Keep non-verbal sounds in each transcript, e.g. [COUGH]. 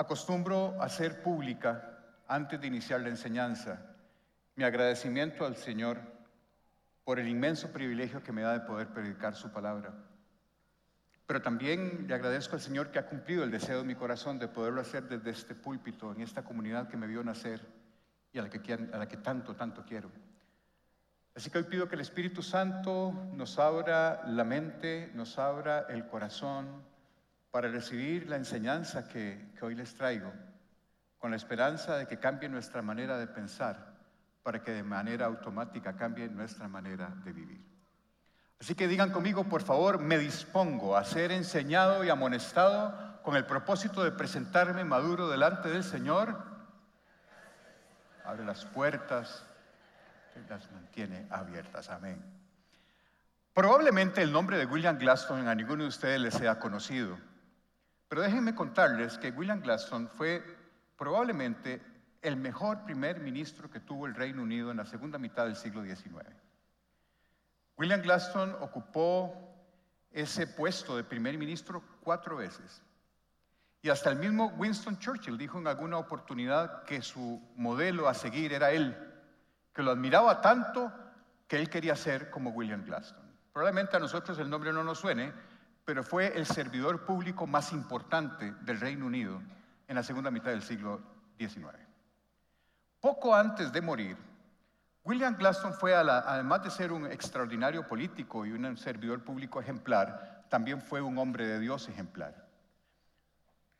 Acostumbro a hacer pública, antes de iniciar la enseñanza, mi agradecimiento al Señor por el inmenso privilegio que me da de poder predicar su palabra. Pero también le agradezco al Señor que ha cumplido el deseo de mi corazón de poderlo hacer desde este púlpito, en esta comunidad que me vio nacer y a la que, a la que tanto, tanto quiero. Así que hoy pido que el Espíritu Santo nos abra la mente, nos abra el corazón para recibir la enseñanza que, que hoy les traigo, con la esperanza de que cambie nuestra manera de pensar, para que de manera automática cambie nuestra manera de vivir. Así que digan conmigo, por favor, me dispongo a ser enseñado y amonestado con el propósito de presentarme maduro delante del Señor. Abre las puertas las mantiene abiertas. Amén. Probablemente el nombre de William Glaston a ninguno de ustedes les sea conocido, pero déjenme contarles que William Glaston fue probablemente el mejor primer ministro que tuvo el Reino Unido en la segunda mitad del siglo XIX. William Glaston ocupó ese puesto de primer ministro cuatro veces. Y hasta el mismo Winston Churchill dijo en alguna oportunidad que su modelo a seguir era él, que lo admiraba tanto que él quería ser como William Glaston. Probablemente a nosotros el nombre no nos suene, pero fue el servidor público más importante del Reino Unido en la segunda mitad del siglo XIX. Poco antes de morir, William Glaston fue, además de ser un extraordinario político y un servidor público ejemplar, también fue un hombre de Dios ejemplar.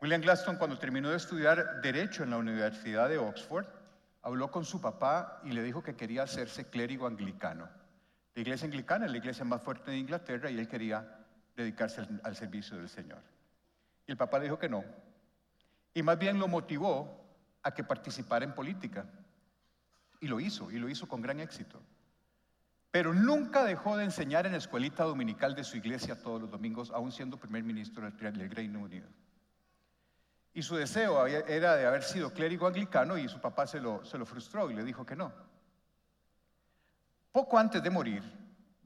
William Glaston, cuando terminó de estudiar Derecho en la Universidad de Oxford, habló con su papá y le dijo que quería hacerse clérigo anglicano. La iglesia anglicana es la iglesia más fuerte de Inglaterra y él quería dedicarse al, servicio del Señor. Y el papá le dijo que no. Y más bien lo motivó a que participara en política. Y lo hizo, y lo hizo con gran éxito. Pero nunca dejó de enseñar en la escuelita dominical de su iglesia todos los domingos, aún siendo primer ministro del Reino Unido. Y su deseo era de haber sido clérigo anglicano y su papá se lo, se lo frustró y le dijo que no. Poco antes de morir,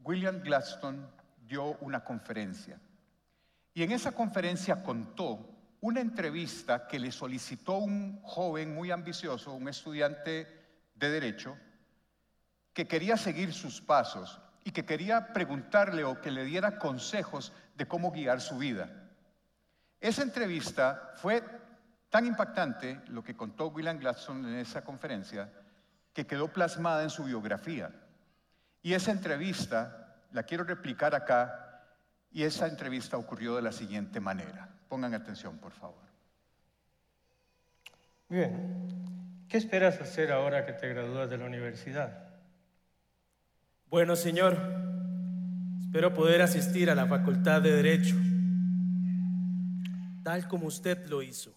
William Gladstone dio una conferencia. Y en esa conferencia contó una entrevista que le solicitó un joven muy ambicioso, un estudiante de derecho, que quería seguir sus pasos y que quería preguntarle o que le diera consejos de cómo guiar su vida. Esa entrevista fue tan impactante, lo que contó William Gladstone en esa conferencia, que quedó plasmada en su biografía. Y esa entrevista la quiero replicar acá, y esa entrevista ocurrió de la siguiente manera. Pongan atención, por favor. Bien, ¿qué esperas hacer ahora que te gradúas de la universidad? Bueno, señor, espero poder asistir a la Facultad de Derecho tal como usted lo hizo.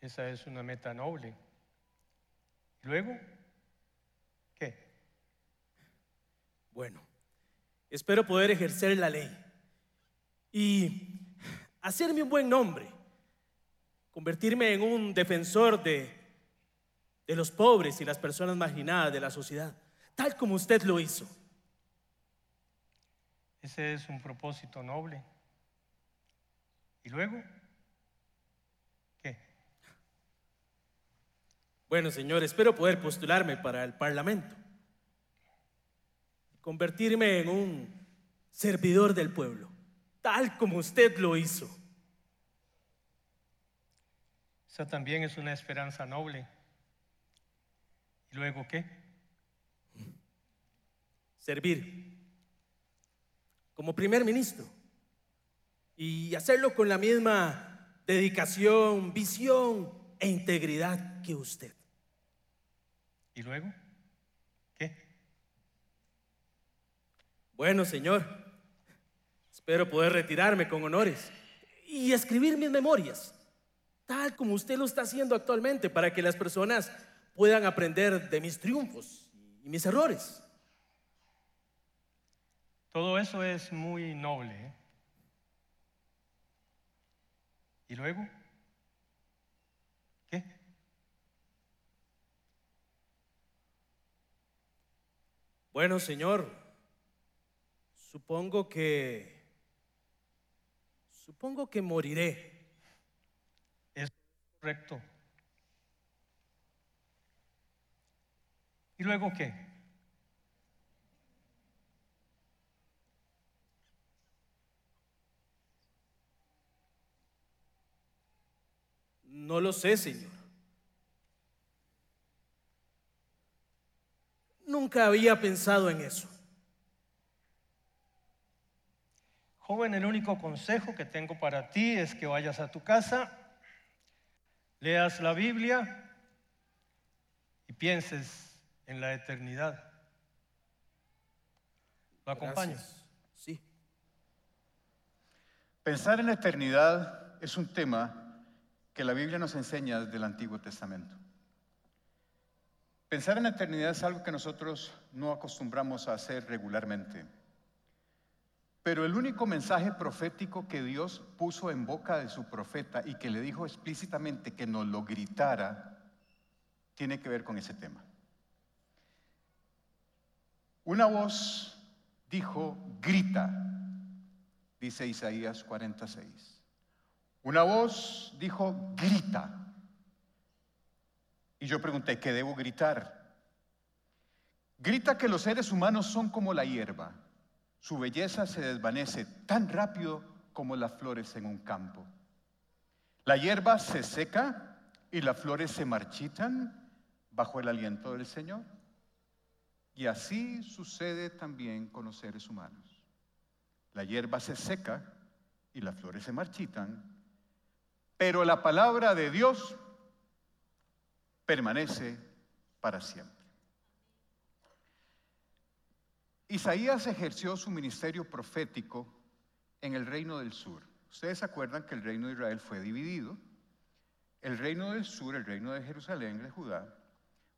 Esa es una meta noble. luego? ¿Qué? Bueno, espero poder ejercer la ley y hacerme un buen nombre, convertirme en un defensor de, de los pobres y las personas marginadas de la sociedad, tal como usted lo hizo. Ese es un propósito noble. ¿Y luego? ¿Qué? Bueno, señor, espero poder postularme para el Parlamento. Convertirme en un servidor del pueblo, tal como usted lo hizo. Esa también es una esperanza noble. ¿Y luego qué? Servir como primer ministro y hacerlo con la misma dedicación, visión e integridad que usted. ¿Y luego? ¿Qué? Bueno, señor, espero poder retirarme con honores y escribir mis memorias, tal como usted lo está haciendo actualmente, para que las personas puedan aprender de mis triunfos y mis errores. Todo eso es muy noble. ¿eh? ¿Y luego? ¿Qué? Bueno, Señor, supongo que... Supongo que moriré. Correcto. ¿Y luego qué? No lo sé, Señor. Nunca había pensado en eso. Joven, el único consejo que tengo para ti es que vayas a tu casa, leas la Biblia y pienses en la eternidad. ¿Lo acompaño? Gracias. Sí. Pensar en la eternidad es un tema que la Biblia nos enseña desde el Antiguo Testamento. Pensar en la eternidad es algo que nosotros no acostumbramos a hacer regularmente. Pero el único mensaje profético que Dios puso en boca de su profeta y que le dijo explícitamente que nos lo gritara, tiene que ver con ese tema. Una voz dijo, grita, dice Isaías 46. Una voz dijo, grita. Y yo pregunté, ¿qué debo gritar? Grita que los seres humanos son como la hierba. Su belleza se desvanece tan rápido como las flores en un campo. La hierba se seca y las flores se marchitan bajo el aliento del Señor. Y así sucede también con los seres humanos. La hierba se seca y las flores se marchitan, pero la palabra de Dios permanece para siempre. Isaías ejerció su ministerio profético en el reino del sur. Ustedes acuerdan que el reino de Israel fue dividido. El reino del sur, el reino de Jerusalén, de Judá,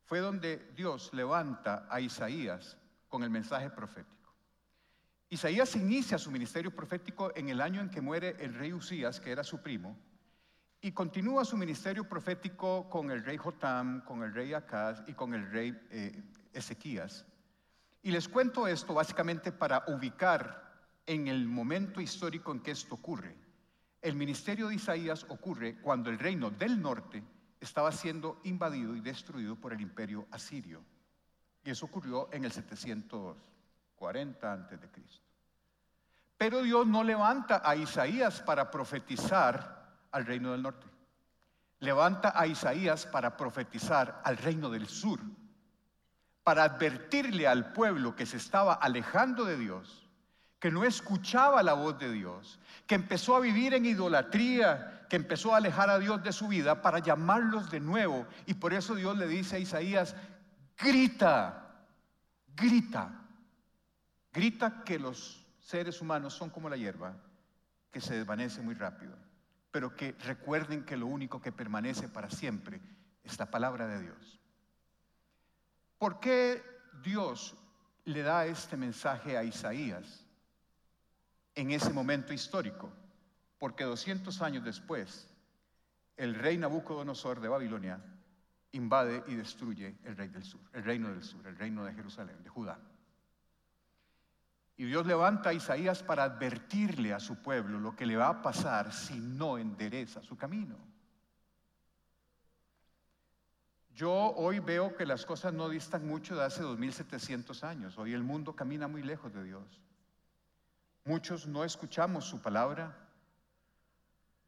fue donde Dios levanta a Isaías con el mensaje profético. Isaías inicia su ministerio profético en el año en que muere el rey Usías, que era su primo, y continúa su ministerio profético con el rey Jotam, con el rey Acaz y con el rey eh, Ezequías. Y les cuento esto básicamente para ubicar en el momento histórico en que esto ocurre. El ministerio de Isaías ocurre cuando el reino del norte estaba siendo invadido y destruido por el imperio asirio. Y eso ocurrió en el 740 antes de Cristo. Pero Dios no levanta a Isaías para profetizar al reino del norte. Levanta a Isaías para profetizar al reino del sur, para advertirle al pueblo que se estaba alejando de Dios, que no escuchaba la voz de Dios, que empezó a vivir en idolatría, que empezó a alejar a Dios de su vida, para llamarlos de nuevo. Y por eso Dios le dice a Isaías, grita, grita, grita que los seres humanos son como la hierba, que se desvanece muy rápido pero que recuerden que lo único que permanece para siempre es la palabra de Dios. ¿Por qué Dios le da este mensaje a Isaías en ese momento histórico? Porque 200 años después, el rey Nabucodonosor de Babilonia invade y destruye el rey del sur, el reino del sur, el reino de Jerusalén, de Judá. Y Dios levanta a Isaías para advertirle a su pueblo lo que le va a pasar si no endereza su camino. Yo hoy veo que las cosas no distan mucho de hace 2700 años. Hoy el mundo camina muy lejos de Dios. Muchos no escuchamos su palabra,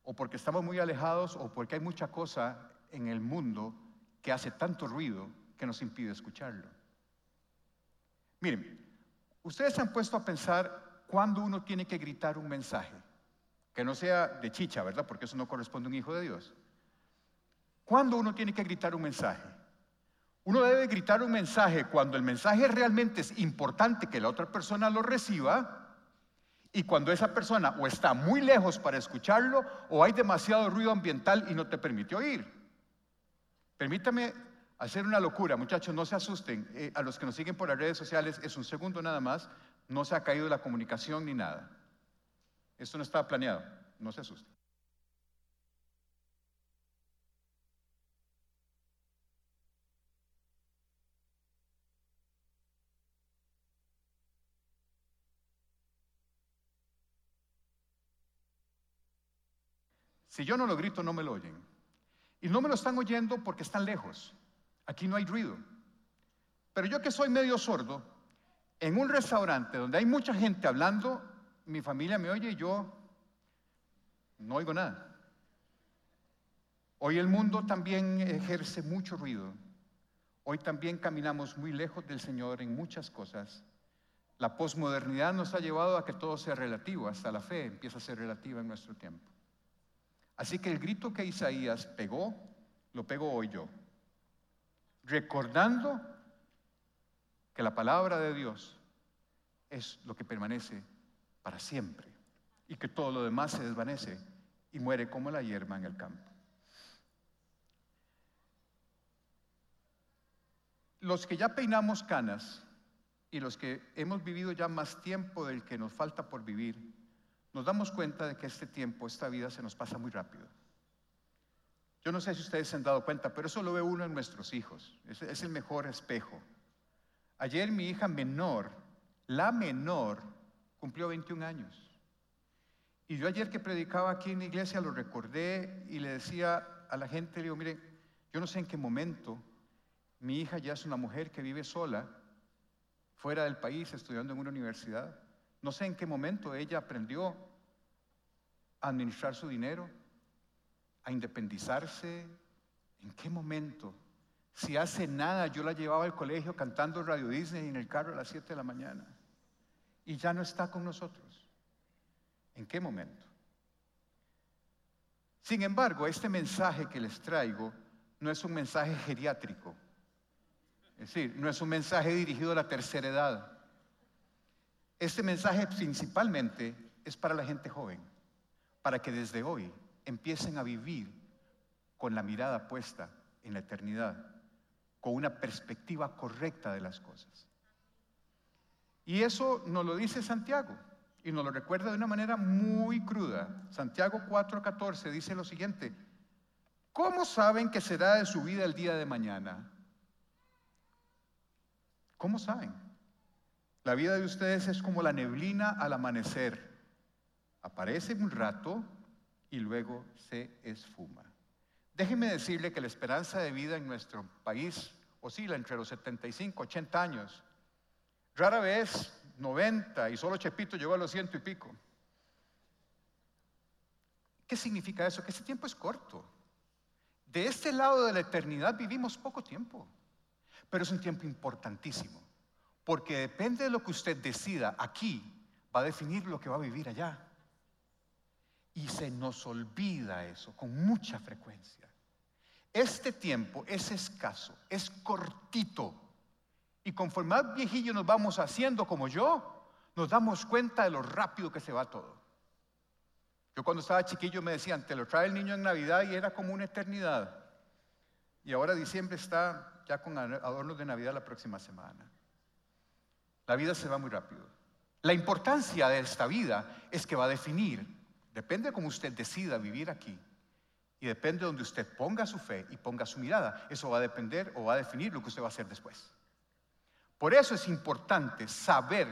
o porque estamos muy alejados, o porque hay mucha cosa en el mundo que hace tanto ruido que nos impide escucharlo. Miren, Ustedes se han puesto a pensar cuándo uno tiene que gritar un mensaje, que no sea de chicha, ¿verdad? Porque eso no corresponde a un hijo de Dios. ¿Cuándo uno tiene que gritar un mensaje? Uno debe gritar un mensaje cuando el mensaje realmente es importante que la otra persona lo reciba y cuando esa persona o está muy lejos para escucharlo o hay demasiado ruido ambiental y no te permite oír. Permítame hacer una locura, muchachos, no se asusten. Eh, a los que nos siguen por las redes sociales, es un segundo nada más, no se ha caído la comunicación ni nada. Esto no estaba planeado, no se asusten. Si yo no lo grito, no me lo oyen. Y no me lo están oyendo porque están lejos. Aquí no hay ruido. Pero yo que soy medio sordo, en un restaurante donde hay mucha gente hablando, mi familia me oye y yo no oigo nada. Hoy el mundo también ejerce mucho ruido. Hoy también caminamos muy lejos del Señor en muchas cosas. La posmodernidad nos ha llevado a que todo sea relativo, hasta la fe empieza a ser relativa en nuestro tiempo. Así que el grito que Isaías pegó, lo pego hoy yo, recordando que la palabra de Dios es lo que permanece para siempre y que todo lo demás se desvanece y muere como la hierba en el campo. Los que ya peinamos canas y los que hemos vivido ya más tiempo del que nos falta por vivir, nos damos cuenta de que este tiempo, esta vida se nos pasa muy rápido. Yo no sé si ustedes se han dado cuenta, pero eso lo ve uno en nuestros hijos. Es, el mejor espejo. Ayer mi hija menor, la menor, cumplió 21 años. Y yo ayer que predicaba aquí en la iglesia lo recordé y le decía a la gente, le digo, mire, yo no sé en qué momento mi hija ya es una mujer que vive sola, fuera del país, estudiando en una universidad. No sé en qué momento ella aprendió a administrar su dinero, a independizarse. ¿En qué momento? Si hace nada yo la llevaba al colegio cantando Radio Disney en el carro a las 7 de la mañana y ya no está con nosotros. ¿En qué momento? Sin embargo, este mensaje que les traigo no es un mensaje geriátrico, es decir, no es un mensaje dirigido a la tercera edad. Este mensaje principalmente es para la gente joven, para que desde hoy empiecen a vivir con la mirada puesta en la eternidad, con una perspectiva correcta de las cosas. Y eso nos lo dice Santiago y nos lo recuerda de una manera muy cruda. Santiago 4:14 dice lo siguiente, ¿cómo saben que será de su vida el día de mañana? ¿Cómo saben? La vida de ustedes es como la neblina al amanecer. Aparece un rato y luego se esfuma. Déjeme decirle que la esperanza de vida en nuestro país oscila entre los 75 y 80 años. Rara vez 90 y solo Chepito llegó a los ciento y pico. ¿Qué significa eso? Que ese tiempo es corto. De este lado de la eternidad vivimos poco tiempo. Pero es un tiempo importantísimo, porque depende de lo que usted decida aquí, va a definir lo que va a vivir allá. Y se nos olvida eso con mucha frecuencia. Este tiempo es escaso, es cortito. Y conforme más viejillo nos vamos haciendo como yo, nos damos cuenta de lo rápido que se va todo. Yo cuando estaba chiquillo me decían, te lo trae el niño en Navidad y era como una eternidad. Y ahora diciembre está ya con adornos de Navidad la próxima semana. La vida se va muy rápido. La importancia de esta vida es que va a definir, depende de cómo usted decida vivir aquí y depende de donde usted ponga su fe y ponga su mirada, eso va a depender o va a definir lo que usted va a hacer después. Por eso es importante saber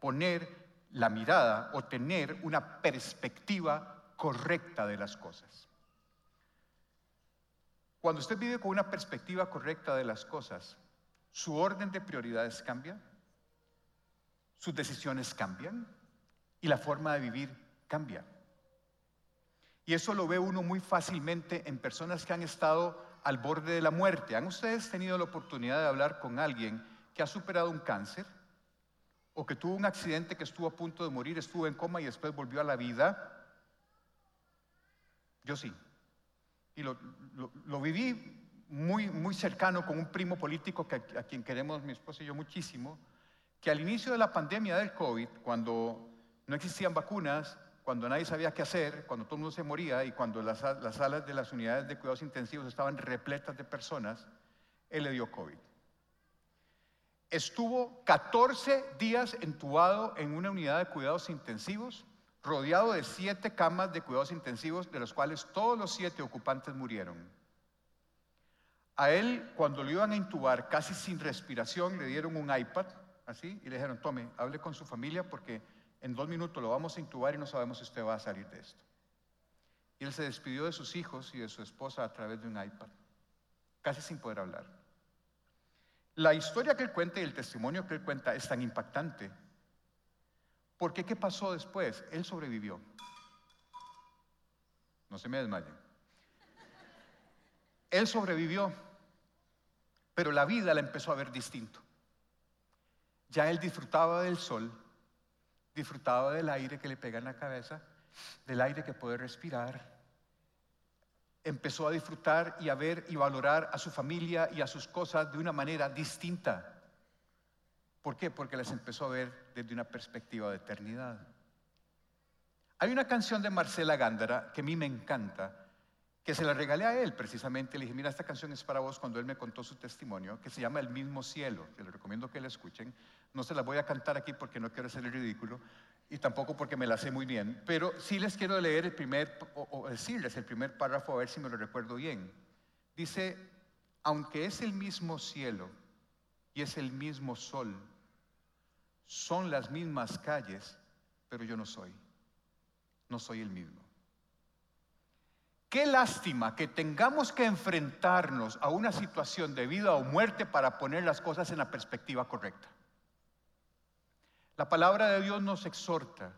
poner la mirada o tener una perspectiva correcta de las cosas. Cuando usted vive con una perspectiva correcta de las cosas, su orden de prioridades cambia, sus decisiones cambian y la forma de vivir cambia. Y eso lo ve uno muy fácilmente en personas que han estado al borde de la muerte. ¿Han ustedes tenido la oportunidad de hablar con alguien que ha superado un cáncer o que tuvo un accidente que estuvo a punto de morir, estuvo en coma y después volvió a la vida? Yo sí. Y lo, viví muy, muy cercano con un primo político que, a quien queremos mi esposa y yo muchísimo, que al inicio de la pandemia del COVID, cuando no existían vacunas, cuando nadie sabía qué hacer, cuando todo el mundo se moría y cuando las, las salas de las unidades de cuidados intensivos estaban repletas de personas, él le dio COVID. Estuvo 14 días entubado en una unidad de cuidados intensivos rodeado de siete camas de cuidados intensivos, de los cuales todos los siete ocupantes murieron. A él, cuando lo iban a intubar casi sin respiración, le dieron un iPad, así, y le dijeron, tome, hable con su familia porque en dos minutos lo vamos a intubar y no sabemos si usted va a salir de esto. Y él se despidió de sus hijos y de su esposa a través de un iPad, casi sin poder hablar. La historia que él cuenta y el testimonio que él cuenta es tan impactante. Porque ¿qué pasó después? Él sobrevivió. No se me desmayen. Él sobrevivió, pero la vida la empezó a ver distinto. Ya él disfrutaba del sol, disfrutaba del aire que le pega en la cabeza, del aire que puede respirar. Empezó a disfrutar y a ver y valorar a su familia y a sus cosas de una manera distinta. ¿Por qué? Porque las empezó a ver desde una perspectiva de eternidad. Hay una canción de Marcela Gándara que a mí me encanta, que se la regalé a él precisamente. Le dije, mira, esta canción es para vos cuando él me contó su testimonio, que se llama El mismo cielo, que le recomiendo que la escuchen. No se la voy a cantar aquí porque no quiero hacer el ridículo y tampoco porque me la sé muy bien, pero sí les quiero leer el primer, o, decirles el primer párrafo a ver si me lo recuerdo bien. Dice, aunque es el mismo cielo y es el mismo sol, son las mismas calles, pero yo no soy, no soy el mismo. Qué lástima que tengamos que enfrentarnos a una situación de vida o muerte para poner las cosas en la perspectiva correcta. La palabra de Dios nos exhorta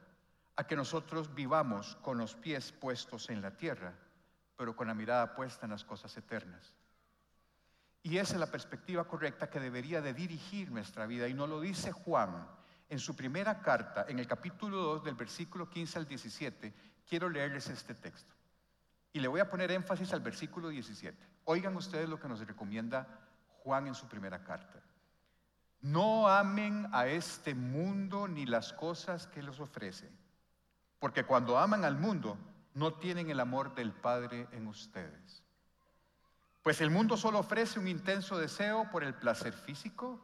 a que nosotros vivamos con los pies puestos en la tierra, pero con la mirada puesta en las cosas eternas. Y esa es la perspectiva correcta que debería de dirigir nuestra vida. Y no lo dice Juan en su primera carta, en el capítulo 2, del versículo 15 al 17. Quiero leerles este texto. Y le voy a poner énfasis al versículo 17. Oigan ustedes lo que nos recomienda Juan en su primera carta. No amen a este mundo ni las cosas que los ofrece, porque cuando aman al mundo no tienen el amor del Padre en ustedes. Pues el mundo solo ofrece un intenso deseo por el placer físico,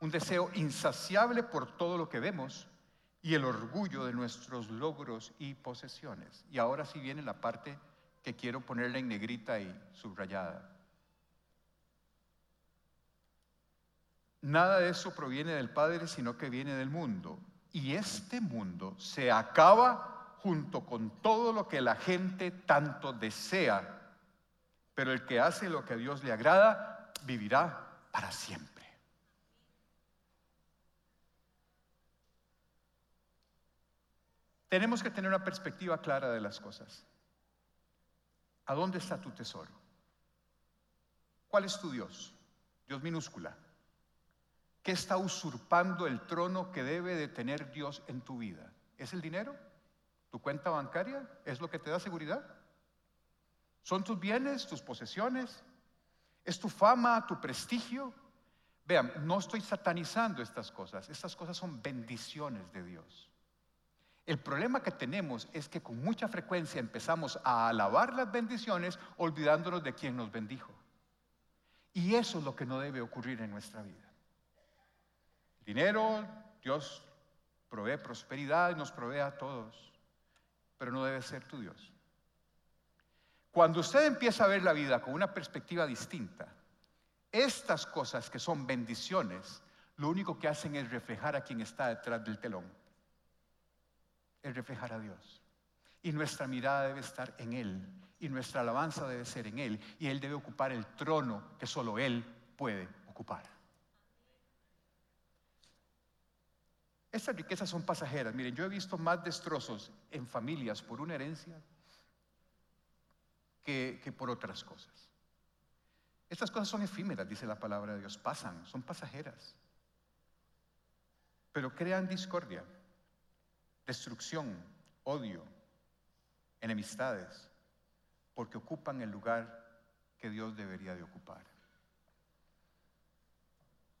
un deseo insaciable por todo lo que vemos y el orgullo de nuestros logros y posesiones. Y ahora sí viene la parte que quiero ponerla en negrita y subrayada. Nada de eso proviene del Padre, sino que viene del mundo. Y este mundo se acaba junto con todo lo que la gente tanto desea. Pero el que hace lo que a Dios le agrada, vivirá para siempre. Tenemos que tener una perspectiva clara de las cosas. ¿A dónde está tu tesoro? ¿Cuál es tu Dios? Dios minúscula. ¿Qué está usurpando el trono que debe de tener Dios en tu vida? ¿Es el dinero? ¿Tu cuenta bancaria? ¿Es lo que te da seguridad? ¿Son tus bienes, tus posesiones? ¿Es tu fama, tu prestigio? Vean, no estoy satanizando estas cosas. Estas cosas son bendiciones de Dios. El problema que tenemos es que con mucha frecuencia empezamos a alabar las bendiciones olvidándonos de quien nos bendijo. Y eso es lo que no debe ocurrir en nuestra vida. Dinero, Dios provee prosperidad nos provee a todos, pero no debe ser tu Dios. Cuando usted empieza a ver la vida con una perspectiva distinta, estas cosas que son bendiciones, lo único que hacen es reflejar a quien está detrás del telón es reflejar a Dios. Y nuestra mirada debe estar en Él. Y nuestra alabanza debe ser en Él. Y Él debe ocupar el trono que solo Él puede ocupar. Estas riquezas son pasajeras. Miren, yo he visto más destrozos en familias por una herencia que, que por otras cosas. Estas cosas son efímeras, dice la palabra de Dios. Pasan, son pasajeras. Pero crean discordia destrucción, odio, enemistades, porque ocupan el lugar que Dios debería de ocupar.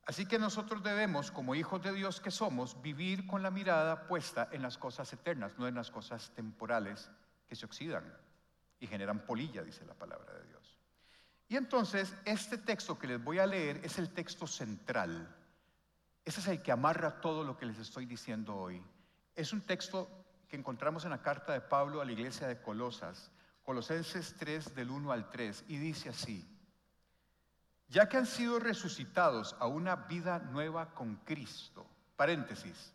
Así que nosotros debemos, como hijos de Dios que somos, vivir con la mirada puesta en las cosas eternas, no en las cosas temporales que se oxidan y generan polilla, dice la palabra de Dios. Y entonces, este texto que les voy a leer es el texto central. Ese es el que amarra todo lo que les estoy diciendo hoy. Es un texto que encontramos en la carta de Pablo a la iglesia de Colosas, Colosenses 3 del 1 al 3, y dice así, ya que han sido resucitados a una vida nueva con Cristo, paréntesis,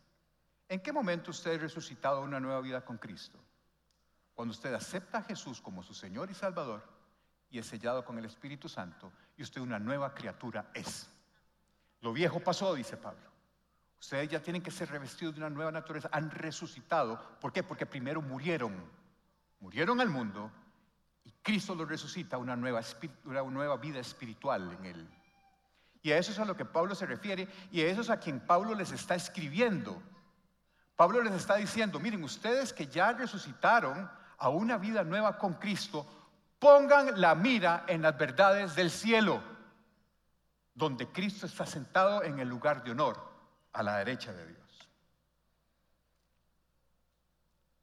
¿en qué momento usted ha resucitado a una nueva vida con Cristo? Cuando usted acepta a Jesús como su Señor y Salvador y es sellado con el Espíritu Santo y usted una nueva criatura es. Lo viejo pasó, dice Pablo. Ustedes ya tienen que ser revestidos de una nueva naturaleza. Han resucitado. ¿Por qué? Porque primero murieron. Murieron al mundo y Cristo los resucita una nueva, una nueva vida espiritual en él. Y a eso es a lo que Pablo se refiere y a eso es a quien Pablo les está escribiendo. Pablo les está diciendo, miren, ustedes que ya resucitaron a una vida nueva con Cristo, pongan la mira en las verdades del cielo, donde Cristo está sentado en el lugar de honor a la derecha de Dios.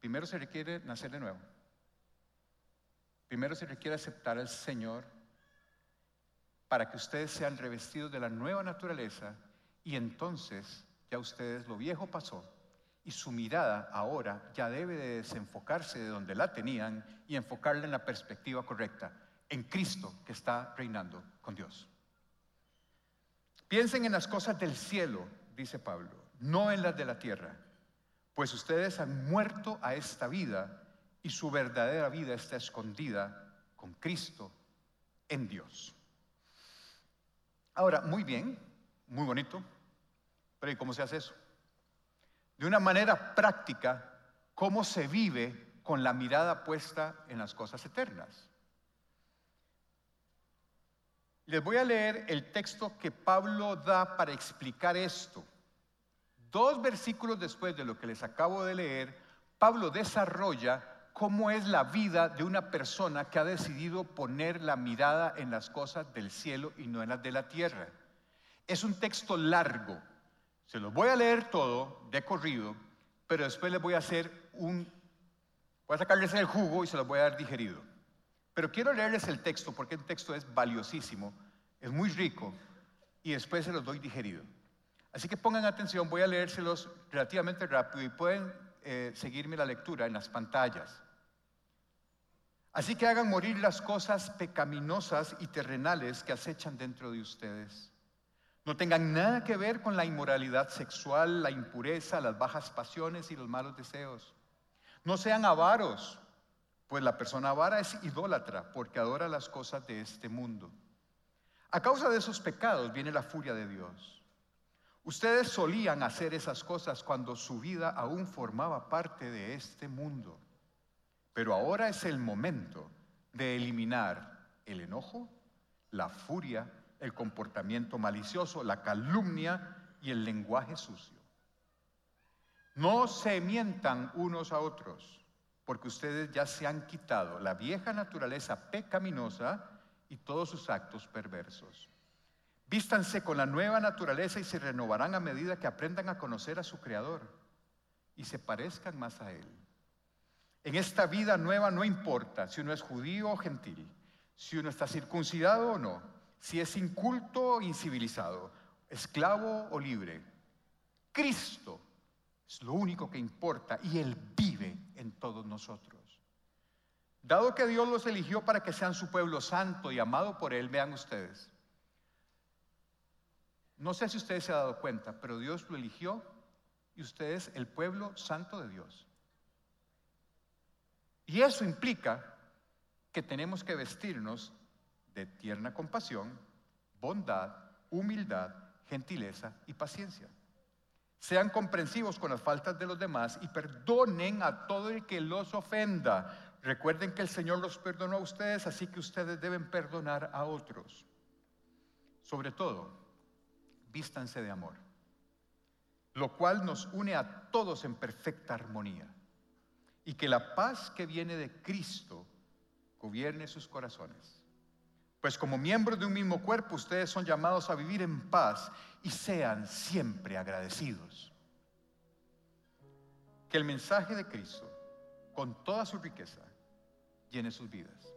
Primero se requiere nacer de nuevo. Primero se requiere aceptar al Señor para que ustedes sean revestidos de la nueva naturaleza y entonces ya ustedes lo viejo pasó y su mirada ahora ya debe de desenfocarse de donde la tenían y enfocarla en la perspectiva correcta, en Cristo que está reinando con Dios. Piensen en las cosas del cielo dice Pablo, no en las de la tierra, pues ustedes han muerto a esta vida y su verdadera vida está escondida con Cristo en Dios. Ahora, muy bien, muy bonito, pero ¿y cómo se hace eso? De una manera práctica, ¿cómo se vive con la mirada puesta en las cosas eternas? Les voy a leer el texto que Pablo da para explicar esto. Dos versículos después de lo que les acabo de leer, Pablo desarrolla cómo es la vida de una persona que ha decidido poner la mirada en las cosas del cielo y no en las de la tierra. Es un texto largo. Se los voy a leer todo de corrido, pero después les voy a hacer un... Voy a sacarles el jugo y se los voy a dar digerido. Pero quiero leerles el texto porque el texto es valiosísimo, es muy rico y después se los doy digerido. Así que pongan atención, voy a leérselos relativamente rápido y pueden eh, seguirme la lectura en las pantallas. Así que hagan morir las cosas pecaminosas y terrenales que acechan dentro de ustedes. No tengan nada que ver con la inmoralidad sexual, la impureza, las bajas pasiones y los malos deseos. No sean avaros pues la persona avara es idólatra porque adora las cosas de este mundo. A causa de esos pecados viene la furia de Dios. Ustedes solían hacer esas cosas cuando su vida aún formaba parte de este mundo. Pero ahora es el momento de eliminar el enojo, la furia, el comportamiento malicioso, la calumnia y el lenguaje sucio. No se mientan unos a otros porque ustedes ya se han quitado la vieja naturaleza pecaminosa y todos sus actos perversos. Vístanse con la nueva naturaleza y se renovarán a medida que aprendan a conocer a su Creador y se parezcan más a Él. En esta vida nueva no importa si uno es judío o gentil, si uno está circuncidado o no, si es inculto o incivilizado, esclavo o libre. Cristo es lo único que importa y Él vive en todos nosotros. Dado que Dios los eligió para que sean su pueblo santo y amado por Él, vean ustedes. No sé si ustedes se han dado cuenta, pero Dios lo eligió y ustedes el pueblo santo de Dios. Y eso implica que tenemos que vestirnos de tierna compasión, bondad, humildad, gentileza y paciencia. Sean comprensivos con las faltas de los demás y perdonen a todo el que los ofenda. Recuerden que el Señor los perdonó a ustedes, así que ustedes deben perdonar a otros. Sobre todo, vístanse de amor, lo cual nos une a todos en perfecta armonía. Y que la paz que viene de Cristo gobierne sus corazones. Pues como miembros de un mismo cuerpo, ustedes son llamados a vivir en paz y sean siempre agradecidos. Que el mensaje de Cristo, con toda su riqueza, llene sus vidas.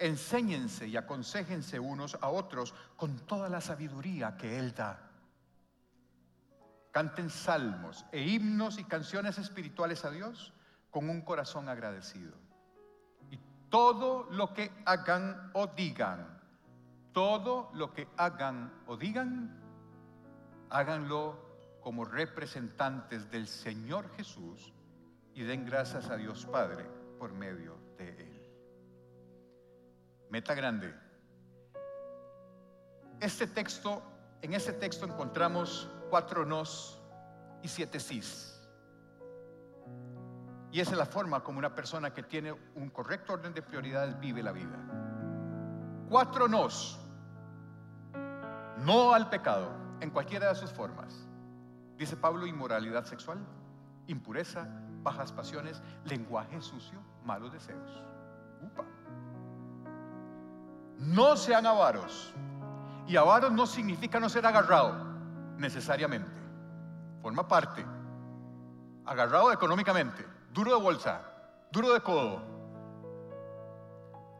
Enséñense y aconsejense unos a otros con toda la sabiduría que Él da. Canten salmos e himnos y canciones espirituales a Dios con un corazón agradecido todo lo que hagan o digan, todo lo que hagan o digan, háganlo como representantes del Señor Jesús y den gracias a Dios Padre por medio de Él. Meta grande. Este texto, en este texto encontramos cuatro nos y siete sís. Y esa es la forma como una persona que tiene un correcto orden de prioridades vive la vida. Cuatro nos. No al pecado, en cualquiera de sus formas. Dice Pablo, inmoralidad sexual, impureza, bajas pasiones, lenguaje sucio, malos deseos. No sean avaros. Y avaros no significa no ser agarrado, necesariamente. Forma parte. Agarrado económicamente, duro de bolsa, duro de codo.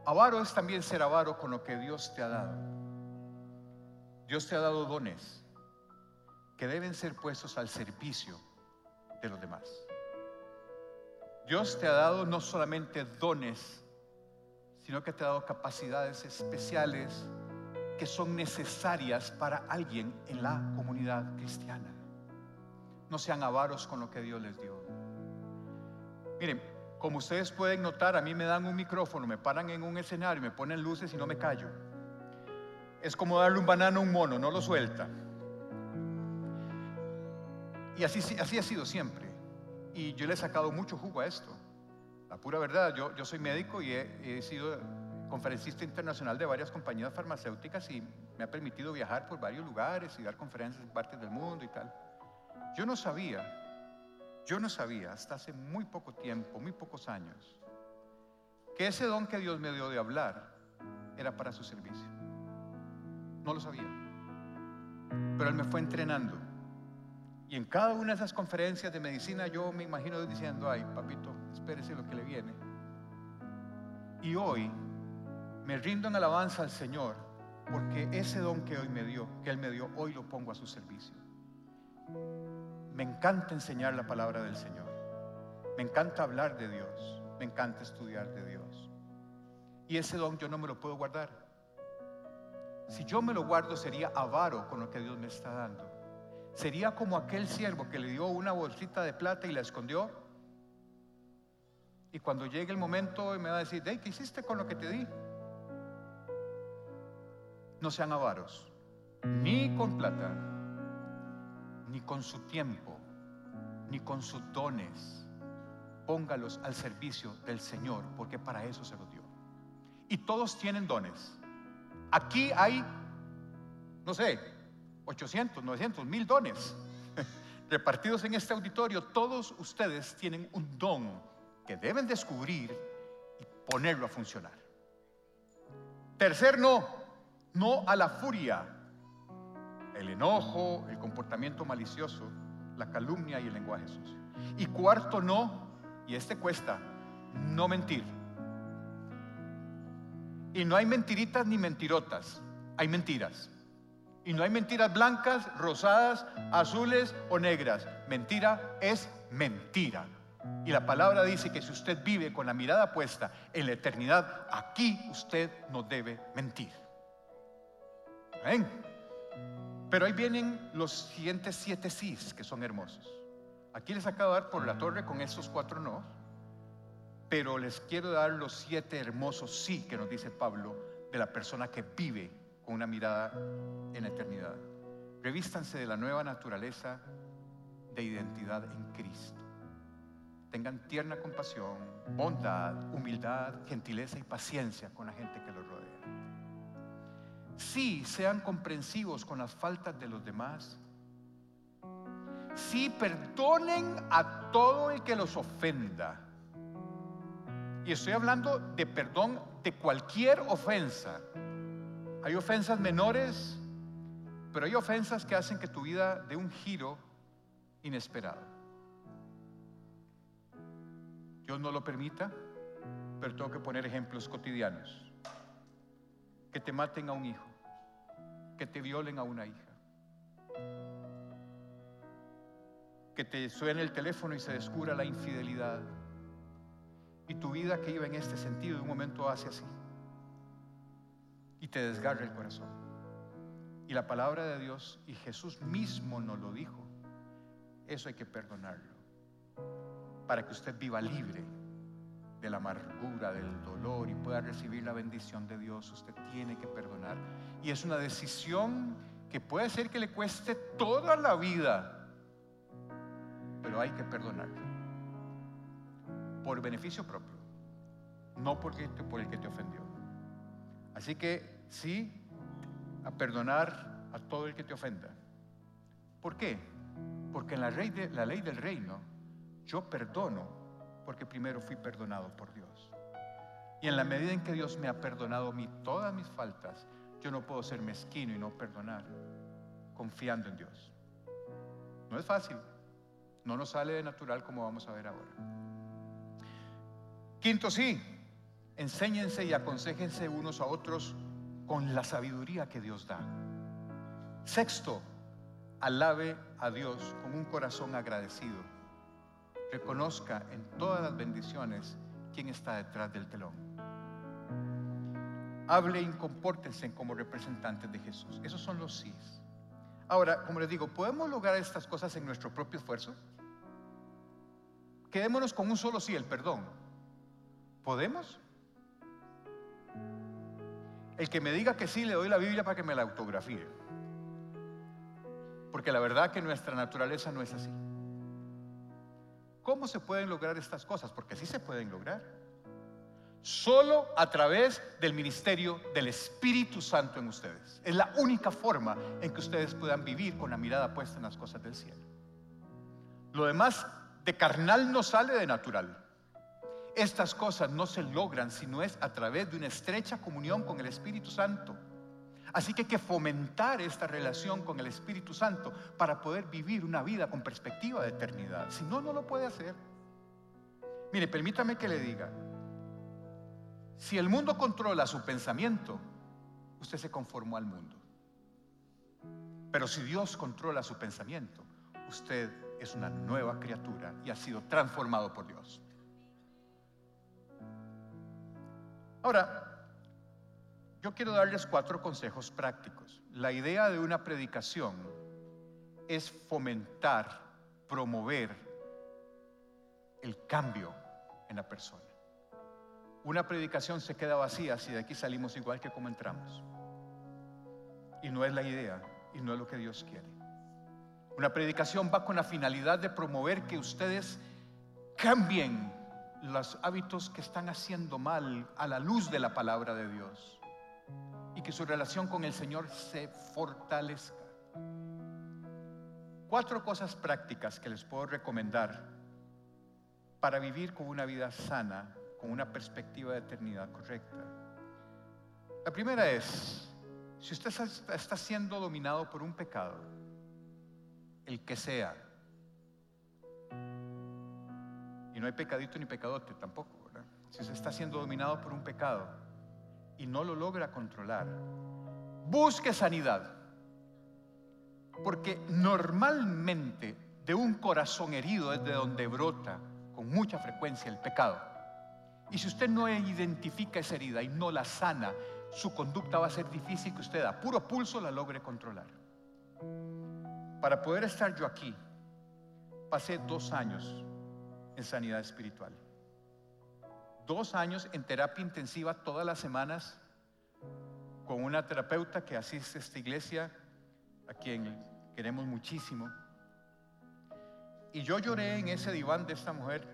Avaro es también ser avaro con lo que Dios te ha dado. Dios te ha dado dones que deben ser puestos al servicio de los demás. Dios te ha dado no solamente dones, sino que te ha dado capacidades especiales que son necesarias para alguien en la comunidad cristiana. No sean avaros con lo que Dios les dio. Miren, como ustedes pueden notar, a mí me dan un micrófono, me paran en un escenario, me ponen luces y no me callo. Es como darle un banano a un mono, no lo suelta. Y así, así ha sido siempre. Y yo le he sacado mucho jugo a esto. La pura verdad, yo, yo soy médico y he, he sido conferencista internacional de varias compañías farmacéuticas y me ha permitido viajar por varios lugares y dar conferencias en partes del mundo y tal. Yo no sabía, yo no sabía hasta hace muy poco tiempo, muy pocos años, que ese don que Dios me dio de hablar era para su servicio. No lo sabía. Pero Él me fue entrenando. Y en cada una de esas conferencias de medicina yo me imagino diciendo, ay, papito, espérese lo que le viene. Y hoy me rindo en alabanza al Señor porque ese don que hoy me dio, que Él me dio, hoy lo pongo a su servicio. Me encanta enseñar la palabra del Señor. Me encanta hablar de Dios. Me encanta estudiar de Dios. Y ese don yo no me lo puedo guardar. Si yo me lo guardo sería avaro con lo que Dios me está dando. Sería como aquel siervo que le dio una bolsita de plata y la escondió. Y cuando llegue el momento me va a decir, ¿qué hiciste con lo que te di? No sean avaros, ni con plata, ni con su tiempo, ni con sus dones. Póngalos al servicio del Señor, porque para eso se los dio. Y todos tienen dones. Aquí hay, no sé, 800, 900, mil dones [LAUGHS] repartidos en este auditorio. Todos ustedes tienen un don que deben descubrir y ponerlo a funcionar. Tercer no, no a la furia, el enojo, el comportamiento malicioso, la calumnia y el lenguaje sucio. Y cuarto no, y este cuesta, no mentir. Y no hay mentiritas ni mentirotas, hay mentiras. Y no hay mentiras blancas, rosadas, azules o negras. Mentira es mentira. Y la palabra dice que si usted vive con la mirada puesta en la eternidad, aquí usted no debe mentir. Amén. Pero ahí vienen los siguientes siete sís que son hermosos. Aquí les acabo de dar por la torre con estos cuatro no, pero les quiero dar los siete hermosos sí que nos dice Pablo de la persona que vive con una mirada en la eternidad. Revístanse de la nueva naturaleza de identidad en Cristo. Tengan tierna compasión, bondad, humildad, gentileza y paciencia con la gente que los rodea. Sí, sean comprensivos con las faltas de los demás. Sí, perdonen a todo el que los ofenda. Y estoy hablando de perdón de cualquier ofensa. Hay ofensas menores, pero hay ofensas que hacen que tu vida dé un giro inesperado. Dios no lo permita, pero tengo que poner ejemplos cotidianos. Que te maten a un hijo, que te violen a una hija, que te suene el teléfono y se descubra la infidelidad. Y tu vida que iba en este sentido de un momento hace así y te desgarra el corazón. Y la palabra de Dios, y Jesús mismo nos lo dijo, eso hay que perdonarlo, para que usted viva libre de la amargura, del dolor y pueda recibir la bendición de Dios, usted tiene que perdonar. Y es una decisión que puede ser que le cueste toda la vida, pero hay que perdonar. Por beneficio propio, no porque, por el que te ofendió. Así que sí, a perdonar a todo el que te ofenda. ¿Por qué? Porque en la, ley la ley del reino yo perdono porque primero fui perdonado por Dios. Y en la medida en que Dios me ha perdonado a todas mis faltas, yo no puedo ser mezquino y no perdonar, confiando en Dios. No es fácil, no nos sale de natural como vamos a ver ahora. Quinto, sí, enséñense y aconsejense unos a otros con la sabiduría que Dios da. Sexto, alabe a Dios con un corazón agradecido. Reconozca en todas las bendiciones quién está detrás del telón. Hable y compórtense como representantes de Jesús. Esos son los sís. Ahora, como les digo, ¿podemos lograr estas cosas en nuestro propio esfuerzo? Quedémonos con un solo sí, el perdón. ¿Podemos? El que me diga que sí, le doy la Biblia para que me la autografíe. Porque la verdad que nuestra naturaleza no es así. ¿Cómo se pueden lograr estas cosas? Porque sí se pueden lograr. Solo a través del ministerio del Espíritu Santo en ustedes. Es la única forma en que ustedes puedan vivir con la mirada puesta en las cosas del cielo. Lo demás de carnal no sale de natural. Estas cosas no se logran si no es a través de una estrecha comunión con el Espíritu Santo. Así que hay que fomentar esta relación con el Espíritu Santo para poder vivir una vida con perspectiva de eternidad. Si no, no lo puede hacer. Mire, permítame que le diga, si el mundo controla su pensamiento, usted se conformó al mundo. Pero si Dios controla su pensamiento, usted es una nueva criatura y ha sido transformado por Dios. Ahora, yo quiero darles cuatro consejos prácticos. La idea de una predicación es fomentar, promover el cambio en la persona. Una predicación se queda vacía si de aquí salimos igual que como entramos. Y no es la idea y no es lo que Dios quiere. Una predicación va con la finalidad de promover que ustedes cambien los hábitos que están haciendo mal a la luz de la palabra de Dios y que su relación con el Señor se fortalezca. Cuatro cosas prácticas que les puedo recomendar para vivir con una vida sana, con una perspectiva de eternidad correcta. La primera es, si usted está siendo dominado por un pecado, el que sea, y no hay pecadito ni pecadote tampoco. Si se está siendo dominado por un pecado y no lo logra controlar, busque sanidad. Porque normalmente de un corazón herido es de donde brota con mucha frecuencia el pecado. Y si usted no identifica esa herida y no la sana, su conducta va a ser difícil que usted a puro pulso la logre controlar. Para poder estar yo aquí, pasé dos años en sanidad espiritual. Dos años en terapia intensiva todas las semanas con una terapeuta que asiste a esta iglesia, a quien queremos muchísimo. Y yo lloré en ese diván de esta mujer,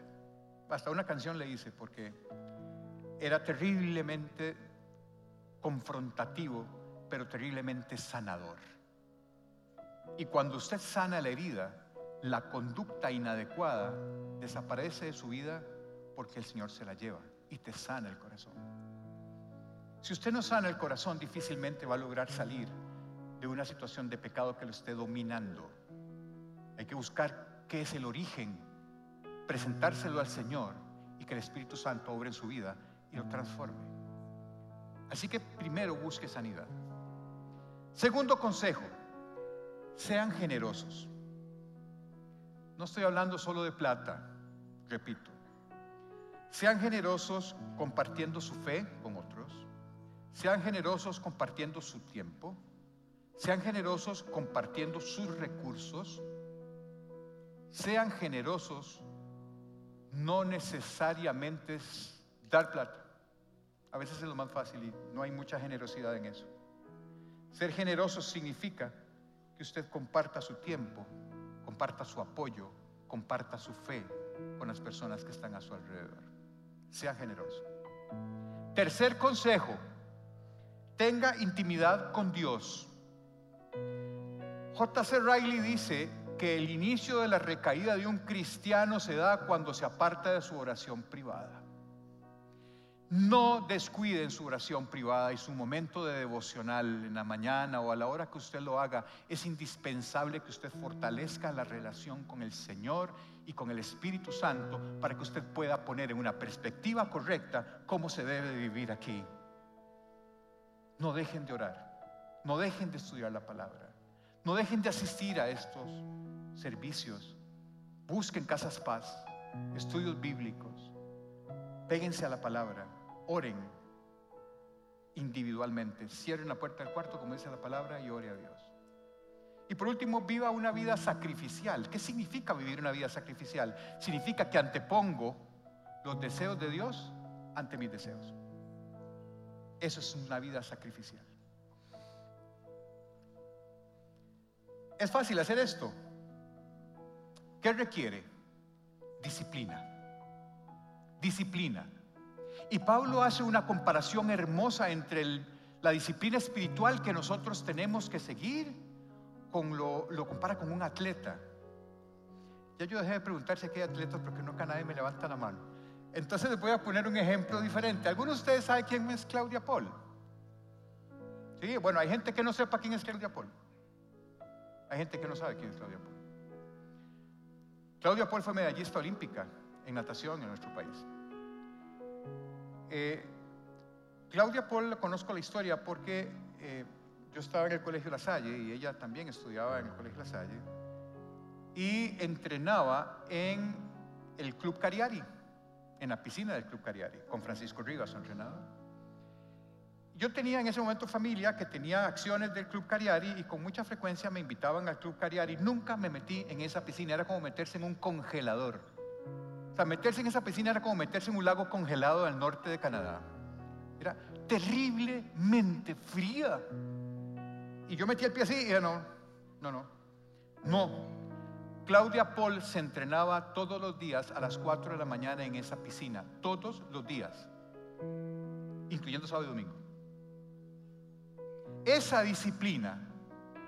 hasta una canción le hice, porque era terriblemente confrontativo, pero terriblemente sanador. Y cuando usted sana la herida, la conducta inadecuada desaparece de su vida porque el Señor se la lleva y te sana el corazón. Si usted no sana el corazón, difícilmente va a lograr salir de una situación de pecado que lo esté dominando. Hay que buscar qué es el origen, presentárselo al Señor y que el Espíritu Santo obre en su vida y lo transforme. Así que primero busque sanidad. Segundo consejo, sean generosos. No estoy hablando solo de plata, repito. Sean generosos compartiendo su fe con otros. Sean generosos compartiendo su tiempo. Sean generosos compartiendo sus recursos. Sean generosos no necesariamente Dar plata. A veces es lo más fácil y no hay mucha generosidad en eso. Ser generoso significa que usted comparta su tiempo, comparta su apoyo, comparta su fe con las personas que están a su alrededor. Sea generoso. Tercer consejo, tenga intimidad con Dios. J.C. Riley dice que el inicio de la recaída de un cristiano se da cuando se aparta de su oración privada. No descuiden su oración privada y su momento de devocional en la mañana o a la hora que usted lo haga. Es indispensable que usted fortalezca la relación con el Señor y con el Espíritu Santo para que usted pueda poner en una perspectiva correcta cómo se debe vivir aquí. No dejen de orar, no dejen de estudiar la palabra, no dejen de asistir a estos servicios. Busquen casas paz, estudios bíblicos, péguense a la palabra oren individualmente. Cierren la puerta del cuarto, como dice la palabra, y ore a Dios. Y por último, viva una vida sacrificial. ¿Qué significa vivir una vida sacrificial? Significa que antepongo los deseos de Dios ante mis deseos. Eso es una vida sacrificial. Es fácil hacer esto. ¿Qué requiere? Disciplina. Disciplina. Y Pablo hace una comparación hermosa entre la disciplina espiritual que nosotros tenemos que seguir, con lo, lo compara con un atleta. Ya yo dejé de preguntar si hay atletas porque nunca nadie me levanta la mano. Entonces les voy a poner un ejemplo diferente. ¿Algunos de ustedes saben quién es Claudia Paul? Sí, bueno, hay gente que no sepa quién es Claudia Paul. Hay gente que no sabe quién es Claudia Paul. Claudia Paul fue medallista olímpica en natación en nuestro país. Eh, Claudia Paul, conozco la historia porque eh, yo estaba en el Colegio La Salle y ella también estudiaba en el Colegio La Salle y entrenaba en el Club Cariari, en la piscina del Club Cariari, con Francisco Rivas, su entrenador. Yo tenía en ese momento familia que tenía acciones del Club Cariari y con mucha frecuencia me invitaban al Club Cariari. Nunca me metí en esa piscina, era como meterse en un congelador. O sea, meterse en esa piscina era como meterse en un lago congelado al norte de Canadá. Era terriblemente fría. Y yo metí el pie así y no, no, no, no. Claudia Paul se entrenaba todos los días a las 4 de la mañana en esa piscina, todos los días, incluyendo sábado y domingo. Esa disciplina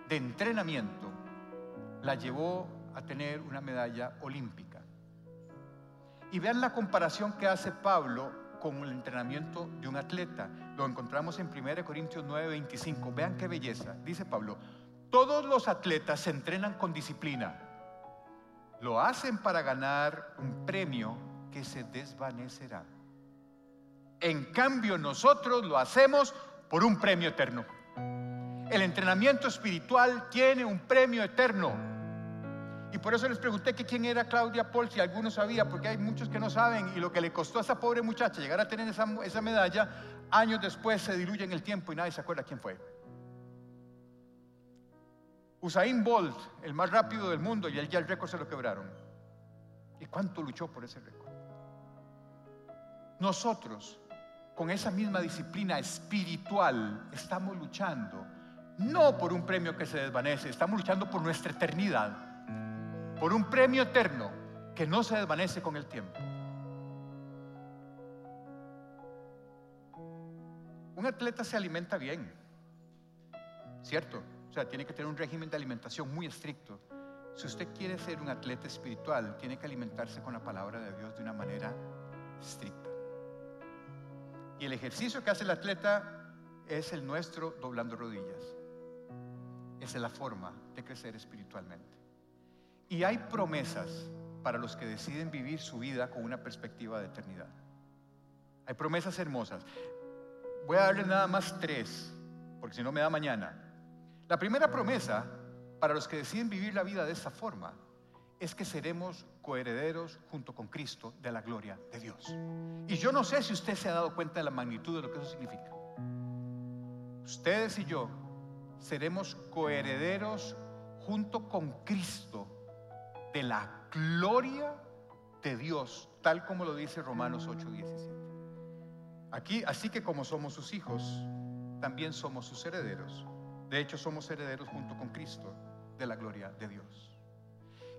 de entrenamiento la llevó a tener una medalla olímpica. Y vean la comparación que hace Pablo con el entrenamiento de un atleta. Lo encontramos en 1 Corintios 9, 25. Vean qué belleza. Dice Pablo, todos los atletas se entrenan con disciplina. Lo hacen para ganar un premio que se desvanecerá. En cambio, nosotros lo hacemos por un premio eterno. El entrenamiento espiritual tiene un premio eterno. Y por eso les pregunté que quién era Claudia Paul, si alguno sabía, porque hay muchos que no saben. Y lo que le costó a esa pobre muchacha llegar a tener esa, esa medalla, años después se diluye en el tiempo y nadie se acuerda quién fue. Usain Bolt, el más rápido del mundo, y él ya el récord se lo quebraron. ¿Y cuánto luchó por ese récord? Nosotros, con esa misma disciplina espiritual, estamos luchando, no por un premio que se desvanece, estamos luchando por nuestra eternidad por un premio eterno que no se desvanece con el tiempo. Un atleta se alimenta bien, ¿cierto? O sea, tiene que tener un régimen de alimentación muy estricto. Si usted quiere ser un atleta espiritual, tiene que alimentarse con la palabra de Dios de una manera estricta. Y el ejercicio que hace el atleta es el nuestro doblando rodillas. Esa es la forma de crecer espiritualmente. Y hay promesas para los que deciden vivir su vida con una perspectiva de eternidad. Hay promesas hermosas. Voy a darles nada más tres, porque si no me da mañana. La primera promesa para los que deciden vivir la vida de esta forma es que seremos coherederos junto con Cristo de la gloria de Dios. Y yo no sé si usted se ha dado cuenta de la magnitud de lo que eso significa. Ustedes y yo seremos coherederos junto con Cristo de la gloria de Dios, tal como lo dice Romanos 8:17. Aquí, así que como somos sus hijos, también somos sus herederos. De hecho, somos herederos junto con Cristo de la gloria de Dios.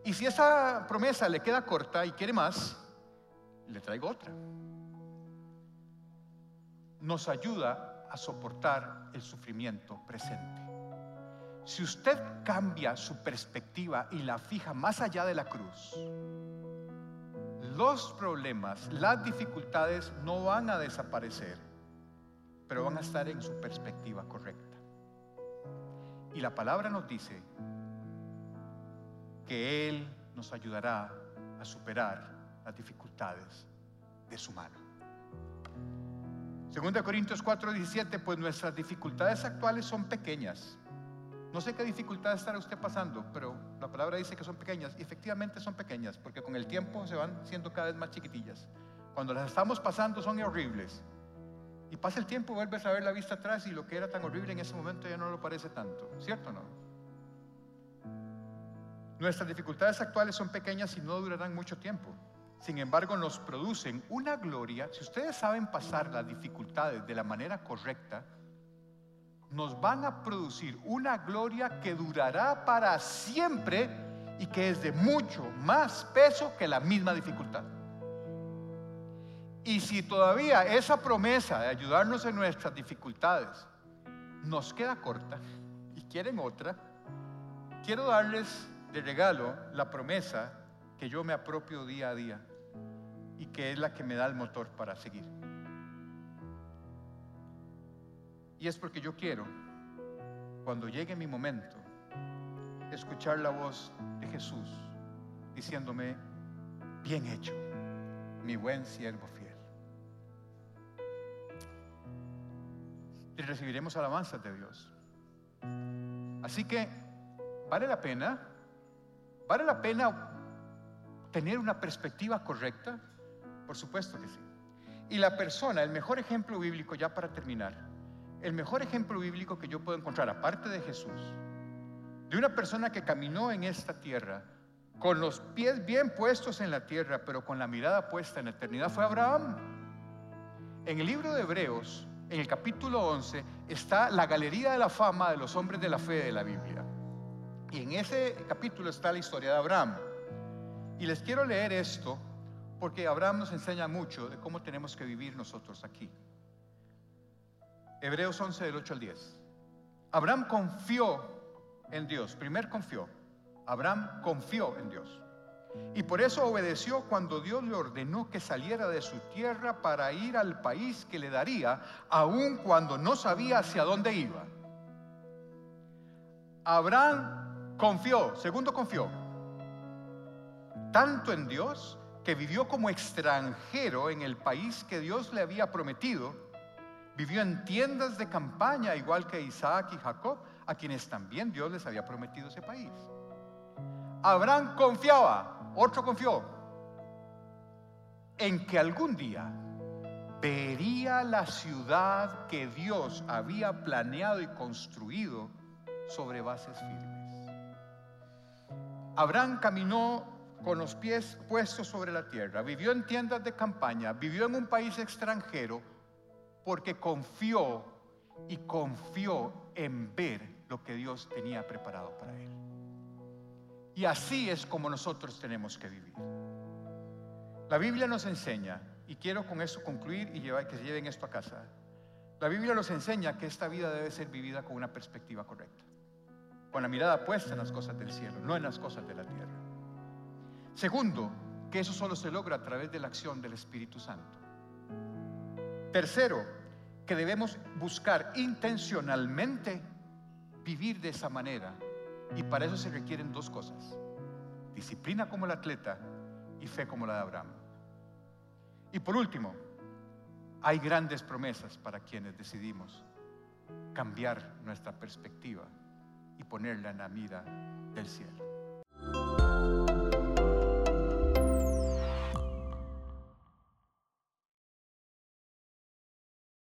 Y si esa promesa le queda corta y quiere más, le traigo otra. Nos ayuda a soportar el sufrimiento presente. Si usted cambia su perspectiva y la fija más allá de la cruz, los problemas, las dificultades no van a desaparecer, pero van a estar en su perspectiva correcta. Y la palabra nos dice que Él nos ayudará a superar las dificultades de su mano. Segunda Corintios 4:17, pues nuestras dificultades actuales son pequeñas. No sé qué dificultades estará usted pasando, pero la palabra dice que son pequeñas. Y efectivamente son pequeñas, porque con el tiempo se van siendo cada vez más chiquitillas. Cuando las estamos pasando son horribles. Y pasa el tiempo, vuelves a ver la vista atrás y lo que era tan horrible en ese momento ya no lo parece tanto. ¿Cierto o no? Nuestras dificultades actuales son pequeñas y no durarán mucho tiempo. Sin embargo, nos producen una gloria. Si ustedes saben pasar las dificultades de la manera correcta, nos van a producir una gloria que durará para siempre y que es de mucho más peso que la misma dificultad. Y si todavía esa promesa de ayudarnos en nuestras dificultades nos queda corta y quieren otra, quiero darles de regalo la promesa que yo me apropio día a día y que es la que me da el motor para seguir. Y es porque yo quiero, cuando llegue mi momento, escuchar la voz de Jesús diciéndome, bien hecho, mi buen siervo fiel. Y recibiremos alabanzas de Dios. Así que, ¿vale la pena? ¿Vale la pena tener una perspectiva correcta? Por supuesto que sí. Y la persona, el mejor ejemplo bíblico, ya para terminar, el mejor ejemplo bíblico que yo puedo encontrar, aparte de Jesús, de una persona que caminó en esta tierra con los pies bien puestos en la tierra, pero con la mirada puesta en la eternidad, fue Abraham. En el libro de Hebreos, en el capítulo 11, está la galería de la fama de los hombres de la fe de la Biblia. Y en ese capítulo está la historia de Abraham. Y les quiero leer esto porque Abraham nos enseña mucho de cómo tenemos que vivir nosotros aquí. Hebreos 11 del 8 al 10. Abraham confió en Dios, primer confió. Abraham confió en Dios. Y por eso obedeció cuando Dios le ordenó que saliera de su tierra para ir al país que le daría, aun cuando no sabía hacia dónde iba. Abraham confió, segundo confió, tanto en Dios que vivió como extranjero en el país que Dios le había prometido. Vivió en tiendas de campaña, igual que Isaac y Jacob, a quienes también Dios les había prometido ese país. Abraham confiaba, otro confió, en que algún día vería la ciudad que Dios había planeado y construido sobre bases firmes. Abraham caminó con los pies puestos sobre la tierra, vivió en tiendas de campaña, vivió en un país extranjero, porque confió y confió en ver lo que Dios tenía preparado para él. Y así es como nosotros tenemos que vivir. La Biblia nos enseña, y quiero con eso concluir y llevar, que se lleven esto a casa, la Biblia nos enseña que esta vida debe ser vivida con una perspectiva correcta, con la mirada puesta en las cosas del cielo, no en las cosas de la tierra. Segundo, que eso solo se logra a través de la acción del Espíritu Santo. Tercero, que debemos buscar intencionalmente vivir de esa manera. Y para eso se requieren dos cosas. Disciplina como el atleta y fe como la de Abraham. Y por último, hay grandes promesas para quienes decidimos cambiar nuestra perspectiva y ponerla en la mira del cielo.